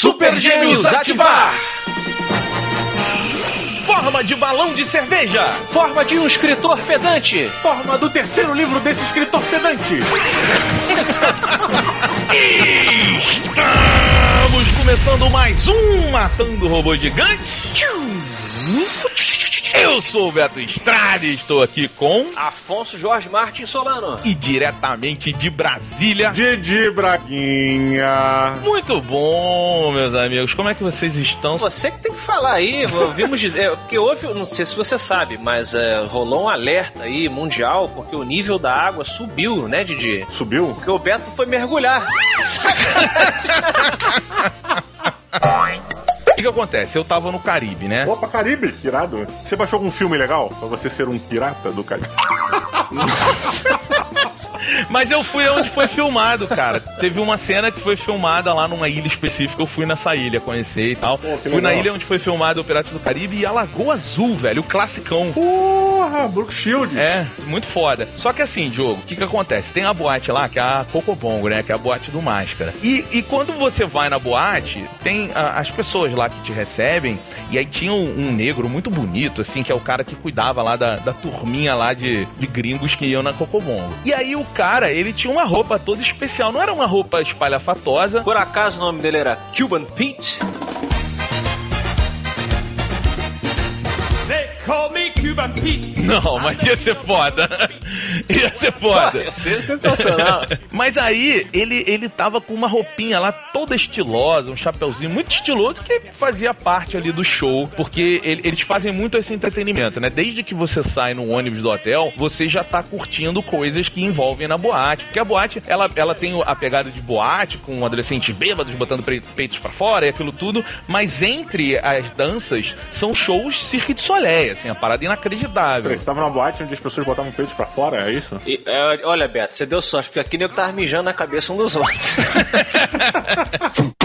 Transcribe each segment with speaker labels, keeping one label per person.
Speaker 1: Super Gêmeos ativar! Forma de balão de cerveja.
Speaker 2: Forma de um escritor pedante.
Speaker 3: Forma do terceiro livro desse escritor pedante.
Speaker 1: Estamos começando mais um Matando Robô Gigante. Eu sou o Beto Estrada e estou aqui com
Speaker 2: Afonso Jorge Martin Solano.
Speaker 1: e diretamente de Brasília.
Speaker 3: Didi Braguinha.
Speaker 1: Muito bom, meus amigos. Como é que vocês estão?
Speaker 2: Você que tem que falar aí, ouvimos dizer, porque houve, não sei se você sabe, mas é, rolou um alerta aí mundial, porque o nível da água subiu, né, Didi?
Speaker 3: Subiu?
Speaker 2: Porque o Beto foi mergulhar.
Speaker 1: O que, que acontece? Eu tava no Caribe, né?
Speaker 3: Opa, Caribe, irado. Você baixou algum filme legal pra você ser um pirata do Caribe?
Speaker 1: Mas eu fui onde foi filmado, cara. Teve uma cena que foi filmada lá numa ilha específica. Eu fui nessa ilha conhecer e tal.
Speaker 3: Pô,
Speaker 1: fui na
Speaker 3: legal.
Speaker 1: ilha onde foi filmado o Piratas do Caribe e a Lagoa Azul, velho. O classicão.
Speaker 3: Porra, Brook Shields.
Speaker 1: É, muito foda. Só que assim, Diogo, o que que acontece? Tem a boate lá, que é a Cocobongo, né? Que é a boate do Máscara. E, e quando você vai na boate, tem ah, as pessoas lá que te recebem, e aí tinha um, um negro muito bonito, assim, que é o cara que cuidava lá da, da turminha lá de, de gringos que iam na Cocobongo. E aí o cara, ele tinha uma roupa toda especial, não era uma roupa espalhafatosa,
Speaker 2: Por acaso o nome dele era Cuban Pete?
Speaker 1: Não, mas ia ser foda. ia ser foda.
Speaker 2: Ia ser sensacional.
Speaker 1: Mas aí, ele, ele tava com uma roupinha lá toda estilosa, um chapeuzinho muito estiloso que fazia parte ali do show, porque ele- eles fazem muito esse entretenimento, né? Desde que você sai no ônibus do hotel, você já tá curtindo coisas que envolvem na boate. Porque a boate, ela, ela tem a pegada de boate, com adolescentes bêbados botando peitos pra fora e aquilo tudo, mas entre as danças são shows Cirque du Soleil, assim, a parada inacreditável.
Speaker 3: Peraí, você tava numa boate onde as pessoas botavam peitos pra fora, é isso?
Speaker 2: E, é, olha, Beto, você deu sorte, porque aqui nego tava mijando na cabeça um dos outros.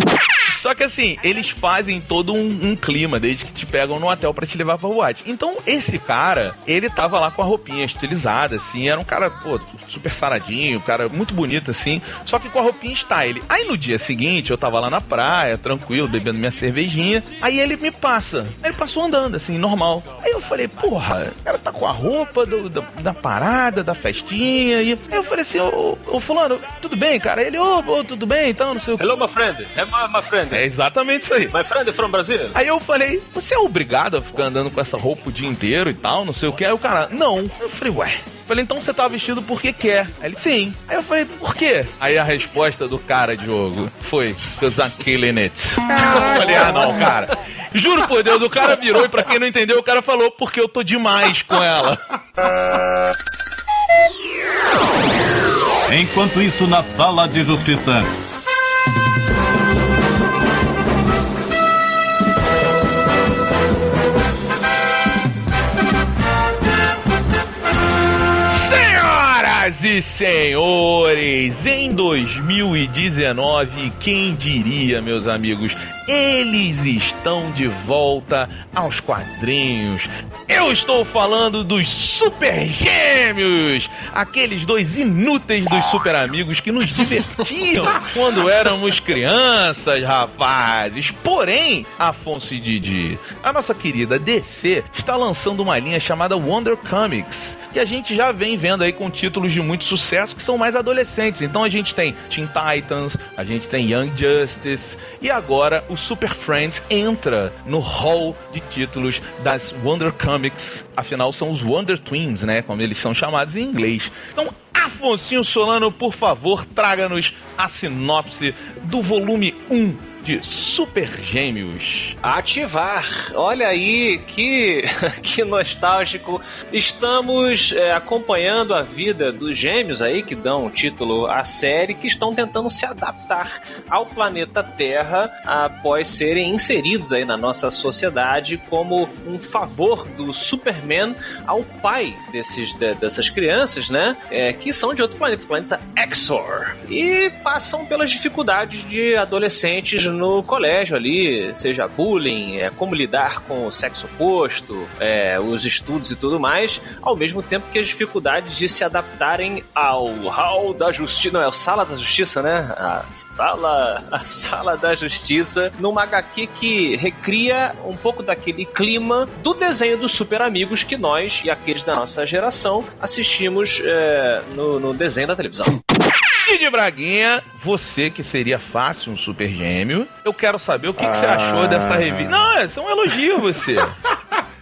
Speaker 1: Só que assim, eles fazem todo um, um clima desde que te pegam no hotel pra te levar pra boate. Então, esse cara, ele tava lá com a roupinha estilizada, assim, era um cara, pô, super saradinho, um cara muito bonito, assim, só que com a roupinha style. Aí no dia seguinte, eu tava lá na praia, tranquilo, bebendo minha cervejinha, aí ele me passa. Ele passou andando, assim, normal. Aí eu falei, porra, o cara tá com a roupa do- da, da parada, da festinha, e aí eu falei assim, ô, ô fulano, tudo bem, cara? Ele, ô, ô, tudo bem, então, não sei o que.
Speaker 2: Hello, my friend. É my, my friend.
Speaker 1: É exatamente isso aí.
Speaker 2: My friend from Brazil.
Speaker 1: Aí eu falei, você é obrigado a ficar andando com essa roupa o dia inteiro e tal, não sei o que. Aí o cara, não. Eu falei, ué. Falei, então você tá vestido porque quer. Aí ele, sim. Aí eu falei, por quê? Aí a resposta do cara, Diogo, foi, because I'm killing it. Eu falei, ah não, cara. Juro por Deus, o cara virou e pra quem não entendeu, o cara falou, porque eu tô demais com ela.
Speaker 4: Enquanto isso, na sala de justiça.
Speaker 1: E senhores, em 2019, quem diria, meus amigos, eles estão de volta aos quadrinhos. Eu estou falando dos Super Gêmeos, aqueles dois inúteis dos super amigos que nos divertiam quando éramos crianças, rapazes. Porém, Afonso e Didi, a nossa querida DC está lançando uma linha chamada Wonder Comics, que a gente já vem vendo aí com títulos de muito sucesso que são mais adolescentes. Então a gente tem Teen Titans, a gente tem Young Justice e agora o Super Friends entra no hall de títulos das Wonder Comics. Afinal, são os Wonder Twins, né? Como eles são chamados em inglês. Então, Afonso Solano, por favor, traga-nos a sinopse do volume 1 de Super Gêmeos.
Speaker 2: Ativar. Olha aí que, que nostálgico. Estamos é, acompanhando a vida dos gêmeos aí que dão o título à série, que estão tentando se adaptar ao planeta Terra após serem inseridos aí na nossa sociedade como um favor do Superman ao pai desses, de- dessas crianças, né? É, que são de outro planeta, o planeta Exor. E passam pelas dificuldades de adolescentes no colégio ali, seja bullying, é, como lidar com o sexo oposto, é, os estudos e tudo mais, ao mesmo tempo que as dificuldades de se adaptarem ao hall da justiça, não é o sala da justiça, né? A sala, a sala da justiça, numa HQ que recria um pouco daquele clima do desenho dos super amigos que nós e aqueles da nossa geração assistimos é, no, no desenho da televisão.
Speaker 1: De Braguinha, você que seria fácil um super gêmeo, eu quero saber o que, que você achou dessa revista. Não, é só um elogio você.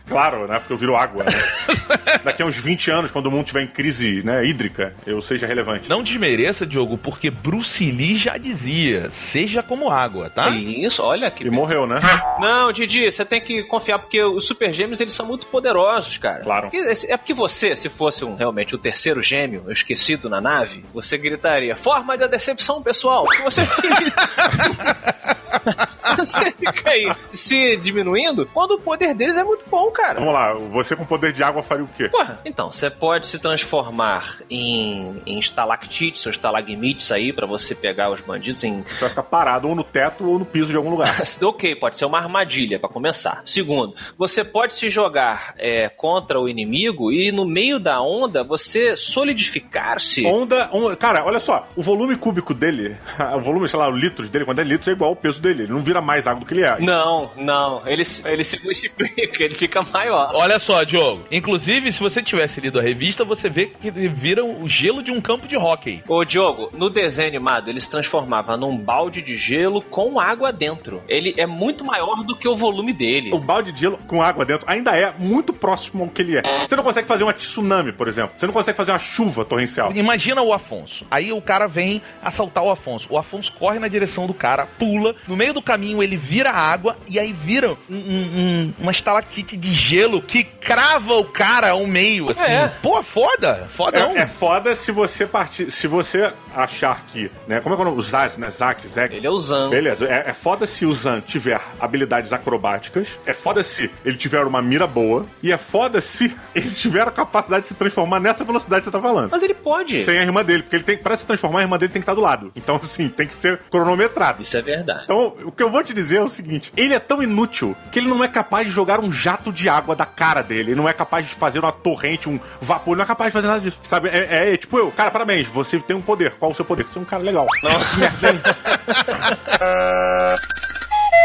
Speaker 3: Claro, né? Porque eu viro água, né? Daqui a uns 20 anos, quando o mundo estiver em crise né, hídrica, eu seja relevante.
Speaker 1: Não desmereça, Diogo, porque Bruce Lee já dizia: seja como água, tá?
Speaker 2: Isso, olha que.
Speaker 3: E morreu, né?
Speaker 2: Não, Didi, você tem que confiar, porque os super gêmeos eles são muito poderosos, cara.
Speaker 3: Claro.
Speaker 2: Porque- é porque você, se fosse um, realmente o terceiro gêmeo esquecido na nave, você gritaria: Forma da decepção, pessoal! Porque você fez. você fica aí se diminuindo quando o poder deles é muito bom, cara.
Speaker 3: Vamos lá, você com poder de água faria o quê?
Speaker 2: Porra, então, você pode se transformar em, em estalactites ou estalagmites aí pra você pegar os bandidos em
Speaker 3: Você vai ficar parado ou no teto ou no piso de algum lugar.
Speaker 2: Ok, pode ser uma armadilha pra começar. Segundo, você pode se jogar é, contra o inimigo e no meio da onda você solidificar-se.
Speaker 3: Onda, onda- Cara, olha só, o volume cúbico dele, o volume, sei lá, o litros dele, quando é litros, é igual ao peso dele. Ele não vira mais água do que ele é.
Speaker 2: Não, não, ele, se- ele se multiplica, ele fica maior.
Speaker 1: Olha só, Diogo. Inclusive, se você tivesse lido a revista, você vê que viram o gelo de um campo de hóquei.
Speaker 2: Ô Diogo, no desenho animado ele se transformava num balde de gelo com água dentro. Ele é muito maior do que o volume dele.
Speaker 3: O balde de gelo com água dentro ainda é muito próximo ao que ele é. Você não consegue fazer uma tsunami, por exemplo. Você não consegue fazer uma chuva torrencial.
Speaker 1: Imagina o Afonso. Aí o cara vem assaltar o Afonso. O Afonso corre na direção do cara, pula. No meio do caminho ele vira água e aí vira um- um- um- uma estalactite de gelo que crava o cara ao meio, assim.
Speaker 2: É.
Speaker 1: Pô, foda. Fodão.
Speaker 3: É, é foda se você partir. Se você achar que. Né, como é que é o nome? O Zaz, né? Zack, Zack.
Speaker 2: Ele é o Zan.
Speaker 3: Beleza, é, é foda se o Zan tiver habilidades acrobáticas, é foda se ele tiver uma mira boa, e é foda se ele tiver a capacidade de se transformar nessa velocidade que você tá falando.
Speaker 2: Mas ele pode.
Speaker 3: Sem a irmã dele, porque ele tem, pra se transformar, a irmã dele tem que estar do lado. Então, assim, tem que ser cronometrado.
Speaker 2: Isso é verdade.
Speaker 3: Então, o que eu vou te dizer é o seguinte: ele é tão inútil que ele não é capaz de jogar um jato de água da cara dele. Ele não é capaz de fazer uma torrente, um vapor. Ele não é capaz de fazer nada disso. Sabe? É, é tipo eu, cara, parabéns, você tem um poder. Qual o seu poder? Você é um cara legal.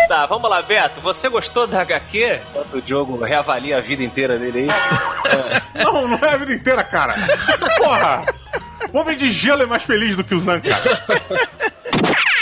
Speaker 2: Tá, vamos lá, Beto. Você gostou da HQ? Enquanto o Diogo reavalia a vida inteira dele aí.
Speaker 3: Não, não é a vida inteira, cara. Porra! O Homem de Gelo é mais feliz do que o Zan, cara.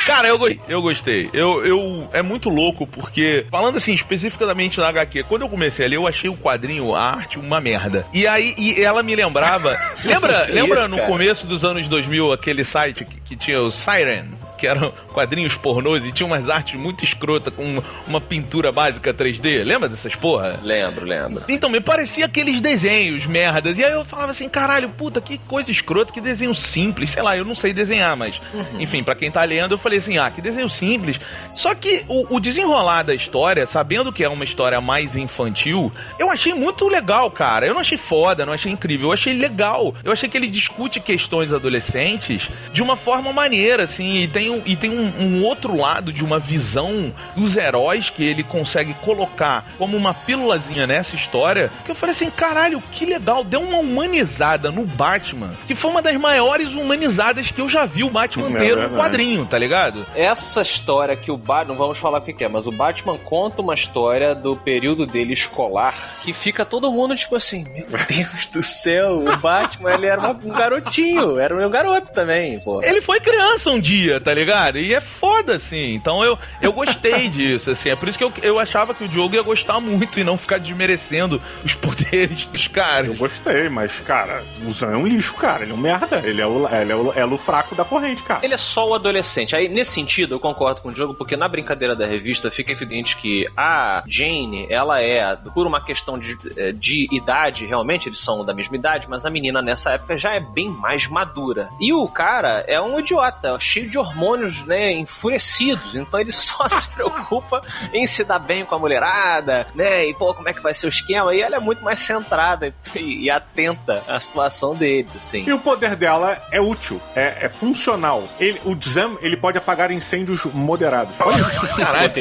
Speaker 1: Cara, eu, eu gostei. Eu, eu é muito louco porque falando assim especificamente da HQ, quando eu comecei a ler, eu achei o quadrinho, a arte uma merda. E aí e ela me lembrava, lembra,
Speaker 2: Que
Speaker 1: lembra
Speaker 2: isso,
Speaker 1: no
Speaker 2: cara?
Speaker 1: começo dos anos 2000 aquele site que, que tinha o Siren, que eram quadrinhos pornôs e tinha umas artes muito escrota com uma, uma pintura básica 3D. Lembra dessas porra?
Speaker 2: Lembro, lembro.
Speaker 1: Então, me parecia aqueles desenhos, merdas. E aí eu falava assim, caralho, puta, que coisa escrota, que desenho simples. Sei lá, eu não sei desenhar, mas. Enfim, pra quem tá lendo, eu falei assim, ah, que desenho simples. Só que o, o desenrolar da história, sabendo que é uma história mais infantil, eu achei muito legal, cara. Eu não achei foda, não achei incrível, eu achei legal. Eu achei que ele discute questões adolescentes de uma forma maneira, assim, e tem, um, e tem um, um outro lado de uma visão dos heróis que ele consegue colocar como uma pílulazinha nessa história, que eu falei assim, caralho, que legal, deu uma humanizada no Batman, que foi uma das maiores humanizadas que eu já vi o Batman
Speaker 3: É
Speaker 1: inteiro no
Speaker 3: verdade.
Speaker 1: quadrinho, tá ligado?
Speaker 2: Essa história que o Batman, não vamos falar o que é, mas o Batman conta uma história do período dele escolar que fica todo mundo tipo assim, meu Deus do céu, o Batman ele era um garotinho, era um garoto também, pô.
Speaker 1: Ele foi criança um dia, tá ligado? E é foda, assim. Então eu, eu gostei disso, assim. É por isso que eu, eu achava que o Diogo ia gostar muito e não ficar desmerecendo os poderes dos
Speaker 3: Eu
Speaker 1: caras.
Speaker 3: gostei, mas, cara, o Zan é um lixo, cara. Ele é um merda. Ele é o, ele é o elo fraco da corrente, cara.
Speaker 2: Ele é só o adolescente. Aí, nesse sentido, eu concordo com o Diogo, porque na brincadeira da revista fica evidente que a Jane, ela é, por uma questão de, eh, de idade, realmente eles são da mesma idade, mas a menina nessa época já é bem mais madura. E o cara é um idiota, cheio de hormônios né, enfurecidos. Então ele só se preocupa em se dar bem com a mulherada, né? E pô, como é que vai ser o esquema? E ela é muito mais centrada e, e atenta à situação deles, assim.
Speaker 3: E o poder dela é útil, é, é funcional. Ele, o Zam, ele pode apagar incêndios moderados. Olha isso.
Speaker 1: Caralho,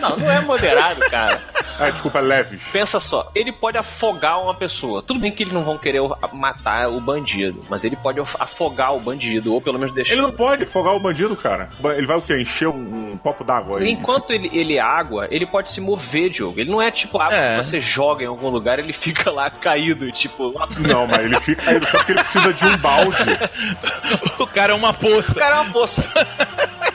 Speaker 2: Não, não é moderado, cara.
Speaker 3: Ah, desculpa, leves.
Speaker 2: Pensa só, ele pode afogar uma pessoa. Tudo bem que eles não vão querer matar o bandido, mas ele pode afogar o bandido, ou pelo menos deixar.
Speaker 3: Ele não pode afogar o bandido, cara. Ele vai o quê? Encher um, um copo d'água aí.
Speaker 2: Enquanto ele, ele é água, ele pode se mover, Diogo. Ele não é tipo água
Speaker 1: É.
Speaker 2: que você joga em algum lugar, ele fica lá caído, tipo.
Speaker 3: Não, mas ele fica aí porque ele precisa de um balde.
Speaker 1: o cara é uma poça.
Speaker 2: O cara é uma poça.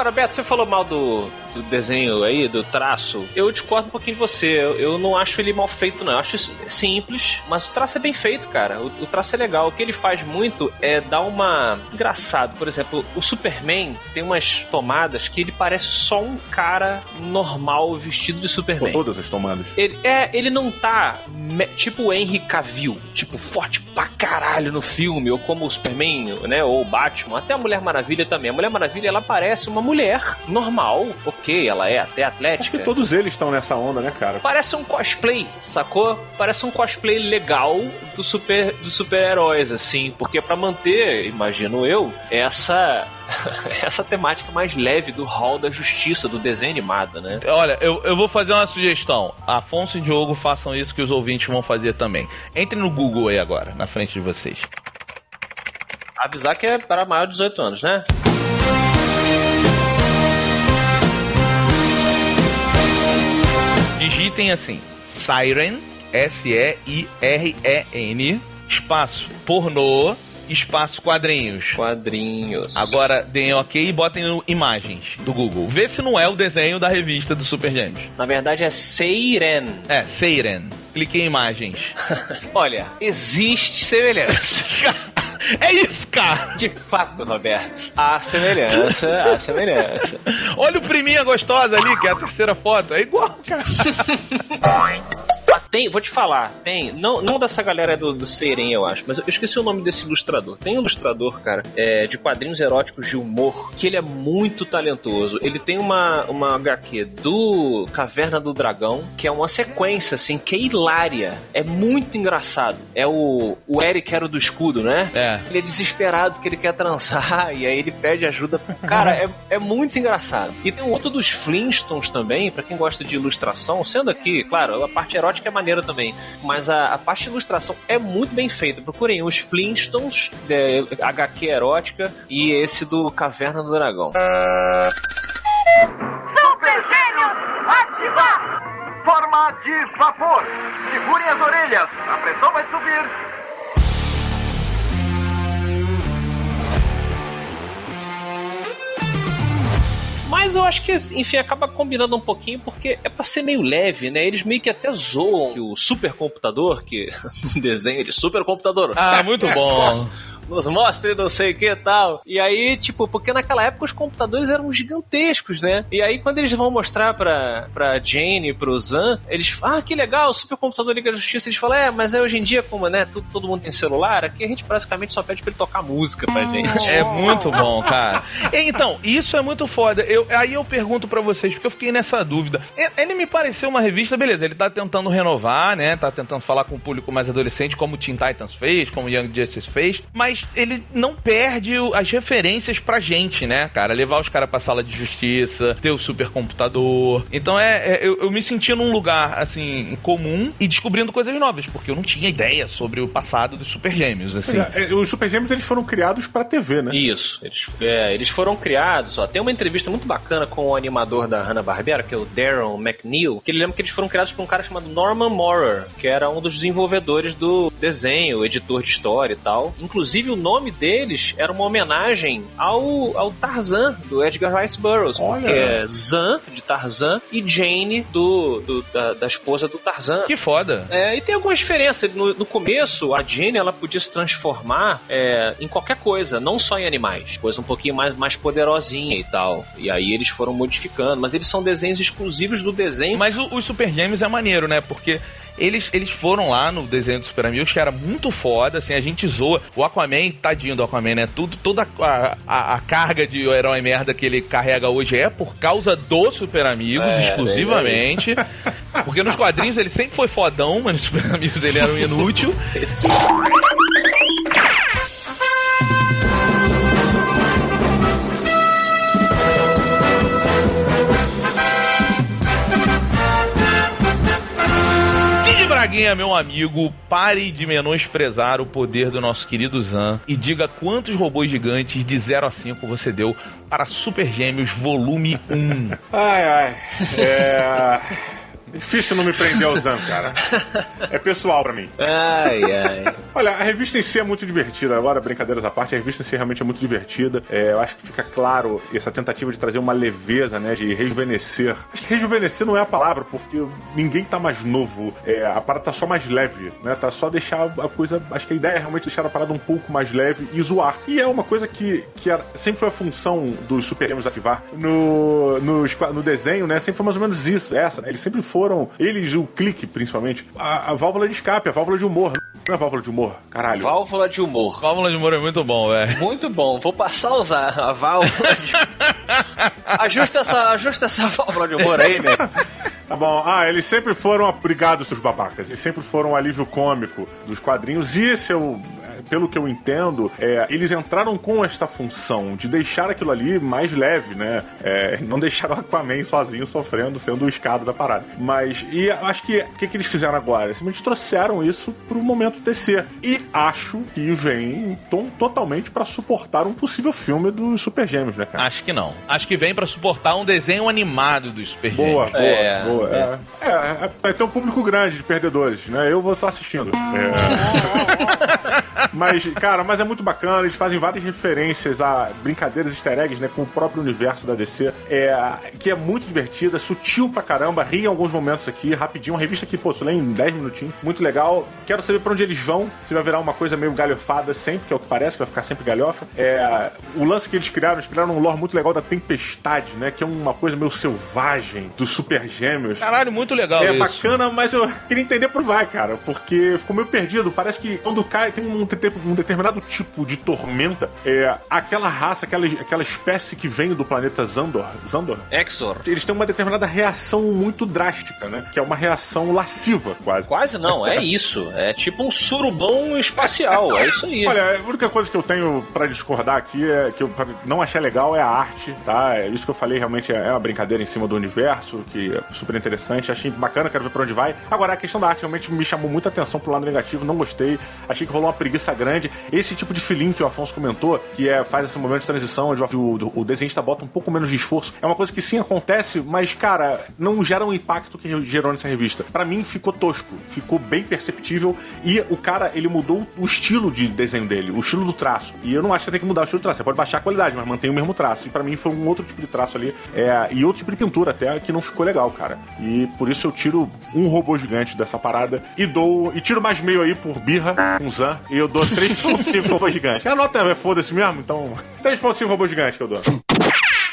Speaker 2: Agora, Beto, você falou mal do, do desenho aí, do traço. Eu discordo um pouquinho de você. Eu, eu não acho ele mal feito, não. Eu acho simples, mas o traço é bem feito, cara. O, o traço é legal. O que ele faz muito é dar uma. Engraçado. Por exemplo, o Superman tem umas tomadas que ele parece só um cara normal vestido de
Speaker 3: Com
Speaker 2: Superman.
Speaker 3: todas as tomadas.
Speaker 2: Ele, é, ele não tá me- tipo o Henry Cavill, tipo, forte pra caralho no filme, ou como o Superman, né, ou o Batman, até a Mulher Maravilha também. A Mulher Maravilha, ela parece uma mulher normal, ok, ela é até
Speaker 3: Acho
Speaker 2: atlética.
Speaker 3: que todos eles estão nessa onda, né, cara?
Speaker 2: Parece um cosplay, sacou? Parece um cosplay legal do super dos super-heróis, assim, porque é pra manter, imagino eu, essa essa temática mais leve do hall da justiça, do desenho animado, né?
Speaker 1: Olha, eu, eu vou fazer uma sugestão. Afonso e Diogo façam isso que os ouvintes vão fazer também. Entre no Google aí agora, na frente de vocês.
Speaker 2: Avisar que é para maior de 18 anos, né?
Speaker 1: Digitem assim: Siren, S-E-I-R-E-N, espaço pornô, espaço quadrinhos.
Speaker 2: Quadrinhos.
Speaker 1: Agora deem ok e botem no imagens do Google. Vê se não é o desenho da revista do Super Gêmeos.
Speaker 2: Na verdade é Seiren.
Speaker 1: É, Seiren. Clique em imagens.
Speaker 2: Olha, existe semelhança.
Speaker 1: é isso, cara!
Speaker 2: De fato, Roberto. Há semelhança, há semelhança.
Speaker 1: Olha o priminha gostosa ali, que é a terceira foto. É igual, cara.
Speaker 2: Mas tem, vou te falar, tem. Não, não dessa galera do, do Seiren, eu acho, mas eu esqueci o nome desse ilustrador. Tem um ilustrador, cara, é, de quadrinhos eróticos de humor, que ele é muito talentoso. Ele tem uma, uma HQ do Caverna do Dragão, que é uma sequência, assim, que é hilária. É muito engraçado. É o, o Eric era do escudo, né?
Speaker 1: É.
Speaker 2: Ele é desesperado que ele quer transar e aí ele pede ajuda. Cara, é, é muito engraçado. E tem um outro dos Flintstones também, pra quem gosta de ilustração, sendo aqui, claro, a parte erótica é maneira também, mas a, a parte de ilustração é muito bem feita. Procurem os Flintstones, é, HQ erótica, e esse do Caverna do Dragão.
Speaker 5: Super! Forma de vapor. Segurem as orelhas. A pressão vai subir.
Speaker 2: Mas eu acho que, enfim, acaba combinando um pouquinho porque é pra ser meio leve, né? Eles meio que até zoam que o supercomputador, que desenho de supercomputador.
Speaker 1: Ah, muito bom.
Speaker 2: Nos mostre não sei o que e tal. E aí, tipo, porque naquela época os computadores eram gigantescos, né? E aí, quando eles vão mostrar pra, pra Jane e pro Zan, eles ah, que legal, supercomputador Liga da Justiça. Eles falam, é, mas é hoje em dia, como, né, todo, todo mundo tem celular, aqui a gente basicamente só pede pra ele tocar música pra gente.
Speaker 1: É muito bom, cara. Então, isso é muito foda. Eu, aí eu pergunto pra vocês, porque eu fiquei nessa dúvida. Ele me pareceu uma revista, beleza, ele tá tentando renovar, né? Tá tentando falar com o público mais adolescente, como o Teen Titans fez, como o Young Justice fez, mas ele não perde as referências pra gente, né, cara? Levar os caras pra sala de justiça, ter o supercomputador. Então é, é- eu, eu me senti num lugar, assim, comum e descobrindo coisas novas, porque eu não tinha ideia sobre o passado dos super gêmeos, assim.
Speaker 3: É, é, Os Super Gêmeos eles foram criados pra TV, né?
Speaker 2: Isso, eles, é, eles foram criados, ó. Tem uma entrevista muito bacana com o animador da Hanna-Barbera, que é o Darren McNeil, que ele lembra que eles foram criados por um cara chamado Norman Maurer, que era um dos desenvolvedores do desenho, editor de história e tal. Inclusive, o nome deles era uma homenagem ao, ao Tarzan, do Edgar Rice Burroughs,
Speaker 3: Olha.
Speaker 2: porque é Zan, de Tarzan, e Jane, do, do- da, da esposa do Tarzan.
Speaker 1: Que foda.
Speaker 2: É, e tem algumas diferenças. No, no começo, a Jane ela podia se transformar é, em qualquer coisa, não só em animais. Coisa um pouquinho mais, mais poderosinha e tal. E aí eles foram modificando. Mas eles são desenhos exclusivos do desenho.
Speaker 1: Mas o- os Super Gêmeos é maneiro, né? Porque eles, eles foram lá no desenho do Super Amigos, que era muito foda, assim, a gente zoa. O Aquaman, tadinho do Aquaman, né? Tudo, toda a, a, a carga de herói merda que ele carrega hoje é por causa do Super Amigos,
Speaker 2: É,
Speaker 1: exclusivamente. Porque nos quadrinhos ele sempre foi fodão, mas nos Super Amigos ele era um inútil. Braguinha, meu amigo, pare de menosprezar o poder do nosso querido Zan e diga quantos robôs gigantes de 0 a 5 você deu para Super Gêmeos Volume 1.
Speaker 3: Ai, ai. É. Difícil não me prender ao Zan, cara. É pessoal pra mim.
Speaker 2: Ai, ai.
Speaker 3: Olha, a revista em si é muito divertida. Agora, brincadeiras à parte, a revista em si realmente é muito divertida. É, eu acho que fica claro essa tentativa de trazer uma leveza, né? De rejuvenescer. Acho que rejuvenescer não é a palavra, porque ninguém tá mais novo. É, a parada tá só mais leve, né? Tá só deixar a coisa. Acho que a ideia é realmente deixar a parada um pouco mais leve e zoar. E é uma coisa que, que era- sempre foi a função dos Super Gêmeos ativar no, no, no desenho, né? Sempre foi mais ou menos isso, essa, né? Eles sempre foram. Eles, o clique, principalmente, a, a válvula de escape, a válvula de humor. Não é válvula de humor, caralho.
Speaker 2: Válvula de humor.
Speaker 1: Fórmula de humor é muito bom, velho.
Speaker 2: Muito bom. Vou passar a usar a válvula de... ajusta, essa, ajusta essa válvula de humor aí, meu.
Speaker 3: Tá bom. Ah, eles sempre foram. Obrigado, seus babacas. Eles sempre foram um alívio cômico dos quadrinhos. E esse é o. Pelo que eu entendo, é, eles entraram com esta função de deixar aquilo ali mais leve, né? É, não deixar o Aquaman sozinho sofrendo, sendo o escado da parada. Mas, e acho que o que, que eles fizeram agora? Eles simplesmente trouxeram isso pro momento DC. E acho que vem tom, totalmente pra suportar um possível filme dos Super Gêmeos, né, cara?
Speaker 1: Acho que não. Acho que vem pra suportar um desenho animado dos Super
Speaker 3: Boa,
Speaker 1: Gêmeos.
Speaker 3: boa,
Speaker 2: É,
Speaker 3: boa. É, é, é, vai ter um público grande de perdedores, né? Eu vou estar assistindo. É. mas, cara, mas é muito bacana. Eles fazem várias referências a brincadeiras easter eggs, né? Com o próprio universo da DC. É, que é muito divertida, sutil pra caramba. Ri em alguns momentos aqui, rapidinho. Uma revista que, pô, você lê em 10 minutinhos. Muito legal. Quero saber pra onde eles vão. Se vai virar uma coisa meio galhofada sempre, que é o que parece, que vai ficar sempre galhofa. É, o lance que eles criaram, eles criaram um lore muito legal da Tempestade, né? Que é uma coisa meio selvagem dos super gêmeos.
Speaker 1: Caralho, muito legal
Speaker 3: É
Speaker 1: isso.
Speaker 3: bacana, mas eu queria entender por vai, cara, porque ficou meio perdido. Parece que quando cai, tem um, um determinado tipo de tormenta, é aquela raça, aquela, aquela espécie que vem do planeta Zandor, Zandor,
Speaker 2: Exor.
Speaker 3: eles têm uma determinada reação muito drástica, né? Que é uma reação lasciva, quase.
Speaker 2: Quase não, é isso. É tipo um surubão espacial. É isso aí.
Speaker 3: Olha, a única coisa que eu tenho pra discordar aqui é que eu não achei legal é a arte, tá? É isso que eu falei realmente é uma brincadeira em cima do universo, que é super interessante. Achei bacana, quero ver pra onde vai. Agora, a questão da arte realmente me chamou muita atenção pro lado negativo, não gostei. Achei que rolou uma preguiça grande. Esse tipo de feeling que o Afonso comentou, que é faz esse momento de transição, onde o, o desenhista bota um pouco menos de esforço, é uma coisa que sim acontece, mas, cara, não gera um impacto que gerou nessa revista. Pra mim, ficou tosco, ficou bem perceptível e o cara, ele mudou o estilo de desenho dele, o estilo do traço. E eu não acho que tem que mudar o estilo do traço, você pode baixar a qualidade, mas mantém o mesmo traço. E pra mim foi um outro tipo de traço ali, é, e outro tipo de pintura até, que não ficou legal, cara. E por isso eu tiro um robô gigante dessa parada e dou, e tiro mais meio aí por birra, com Zan, e eu dou 3.5 robô gigante. A nota é foda-se mesmo, então 3.5 robô gigante que eu dou.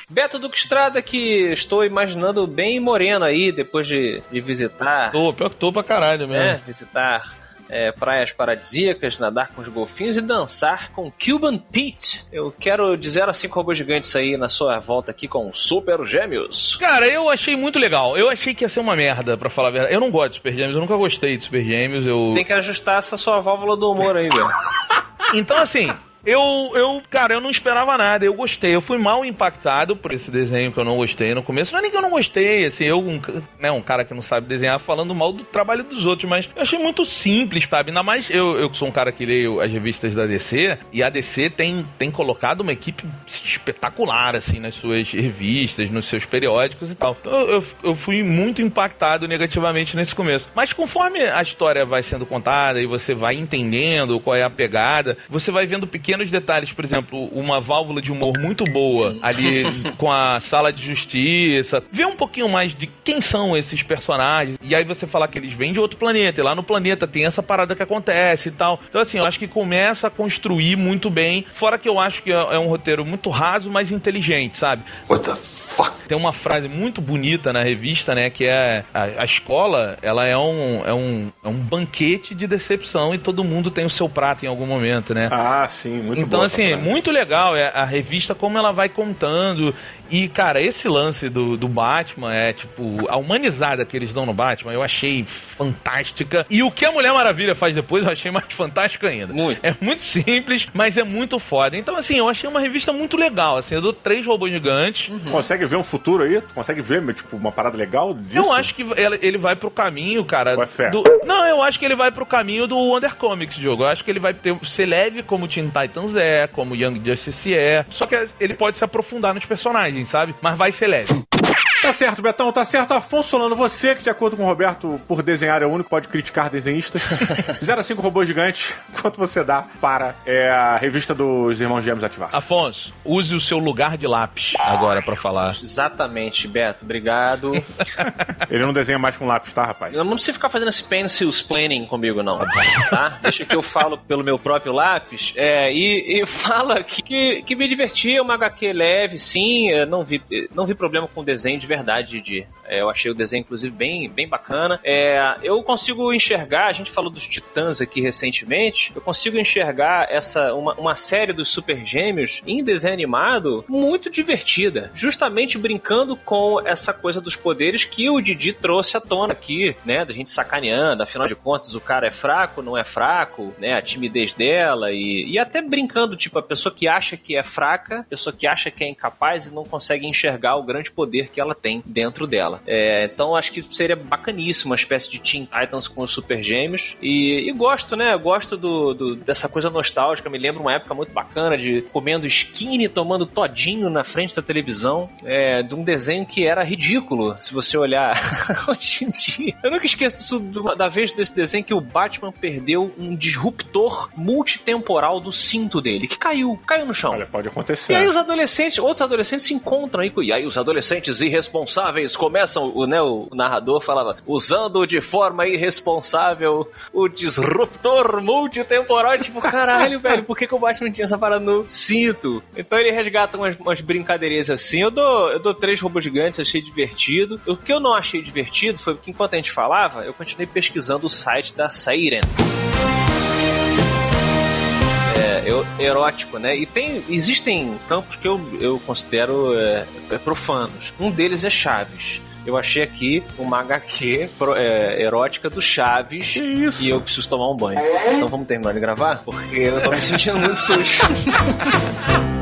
Speaker 2: Beto Duque Estrada, que estou imaginando bem moreno aí, depois de, de visitar.
Speaker 1: Tô, pior que tô pra caralho mesmo.
Speaker 2: né, visitar é, praias paradisíacas, nadar com os golfinhos e dançar com Cuban Pete. Eu quero de 0 a 5 robôs gigantes aí na sua volta aqui com Super Gêmeos.
Speaker 1: Cara, eu achei muito legal. Eu achei que ia ser uma merda, pra falar a verdade. Eu não gosto de Super Gêmeos, eu nunca gostei de Super Gêmeos. Eu...
Speaker 2: Tem que ajustar essa sua válvula do humor aí, velho.
Speaker 1: Então, assim, eu, eu, cara, eu não esperava nada, eu gostei. Eu fui mal impactado por esse desenho que eu não gostei no começo. Não é nem que eu não gostei, assim, eu, um, né, um cara que não sabe desenhar falando mal do trabalho dos outros, mas eu achei muito simples, sabe? Ainda mais eu, eu que sou um cara que leio as revistas da DC, e a DC tem, tem colocado uma equipe espetacular, assim, nas suas revistas, nos seus periódicos e tal. Então eu, eu fui muito impactado negativamente nesse começo. Mas conforme a história vai sendo contada e você vai entendendo qual é a pegada, você vai vendo pequenos detalhes, por exemplo, uma válvula de humor muito boa ali com a sala de justiça. Ver um pouquinho mais de quem são esses personagens. E aí você falar que eles vêm de outro planeta. E lá no planeta tem essa parada que acontece e tal. Então, assim, eu acho que começa a construir muito bem. Fora que eu acho que é é um roteiro muito raso, mas inteligente, sabe?
Speaker 6: What the
Speaker 1: Tem uma frase muito bonita na revista, né? Que é a, a escola, ela é um, é, um, é um banquete de decepção e todo mundo tem o seu prato em algum momento, né?
Speaker 3: Ah, sim, muito
Speaker 1: Então, assim, muito legal é a revista como ela vai contando. E, cara, esse lance do, do Batman é, tipo, a humanizada que eles dão no Batman, eu achei fantástica. E o que a Mulher Maravilha faz depois, eu achei mais fantástico ainda.
Speaker 2: Muito.
Speaker 1: É muito simples, mas é muito foda. Então, assim, eu achei uma revista muito legal. Assim, eu dou três robôs gigantes.
Speaker 3: Consegue ver um futuro aí? Tu consegue ver, tipo, uma parada legal disso?
Speaker 1: Eu acho que ele vai pro caminho, cara.
Speaker 3: É fé?
Speaker 1: do- Não, eu acho que ele vai pro caminho do Wonder Comics, jogo. Eu acho que ele vai ter, ser leve como Teen Titans é, como Young Justice é. Só que ele pode se aprofundar nos personagens, sabe? Mas vai ser leve.
Speaker 3: Tá certo, Betão, tá certo. Afonso Solano, você que, de acordo com o Roberto, por desenhar é o único que pode criticar desenhistas. 0 a 5 robôs gigantes, quanto você dá para é, a revista dos Irmãos Gêmeos ativar?
Speaker 1: Afonso, use o seu lugar de lápis agora pra falar.
Speaker 2: Exatamente, Beto. Obrigado.
Speaker 3: Ele não desenha mais com lápis, tá, rapaz?
Speaker 2: Não precisa ficar fazendo esse pencil planning comigo, não. Tá? Deixa que eu falo pelo meu próprio lápis. É, e, e fala que, que, que me diverti, é uma HQ leve, sim. é, Não vi, é, não vi problema com o desenho de verdade, Didi. É, eu achei o desenho, inclusive, bem, bem bacana. É, eu consigo enxergar, a gente falou dos Titãs aqui recentemente, eu consigo enxergar essa uma, uma série dos Super Gêmeos em desenho animado muito divertida. Justamente brincando com essa coisa dos poderes que o Didi trouxe à tona aqui, né? Da gente sacaneando, afinal de contas, o cara é fraco, não é fraco, né? A timidez dela e, e até brincando, tipo, a pessoa que acha que é fraca, a pessoa que acha que é incapaz e não consegue enxergar o grande poder que ela tem dentro dela. É, então acho que seria bacaníssimo uma espécie de Teen Titans com os Super Gêmeos. E, e gosto, né? Gosto do, do- dessa coisa nostálgica. Me lembro uma época muito bacana de comendo skinny, tomando todinho na frente da televisão, é, de um desenho que era ridículo, se você olhar hoje em dia. Eu nunca esqueço do- da vez desse desenho que o Batman perdeu um disruptor multitemporal do cinto dele, que caiu, caiu no chão.
Speaker 3: Olha, pode acontecer.
Speaker 2: E aí os adolescentes, outros adolescentes se encontram aí, com- e aí os adolescentes irresponsáveis começam, o, né, o narrador falava, usando de forma irresponsável o disruptor multitemporal, tipo, caralho, velho, por que, que o Batman tinha essa parada no cinto? Então ele resgata umas, umas brincadeirinhas assim, eu dou, eu dou três robôs gigantes, achei divertido. O que eu não achei divertido foi que enquanto a gente falava, eu continuei pesquisando o site da Siren é, eu- erótico, né? E tem, existem campos que eu, eu considero é, é, profanos. Um deles é Chaves. Eu achei aqui uma HQ pro- é, erótica do Chaves
Speaker 3: Que isso?
Speaker 2: e eu preciso tomar um banho. Então vamos terminar de gravar? Porque eu tô me sentindo muito sujo.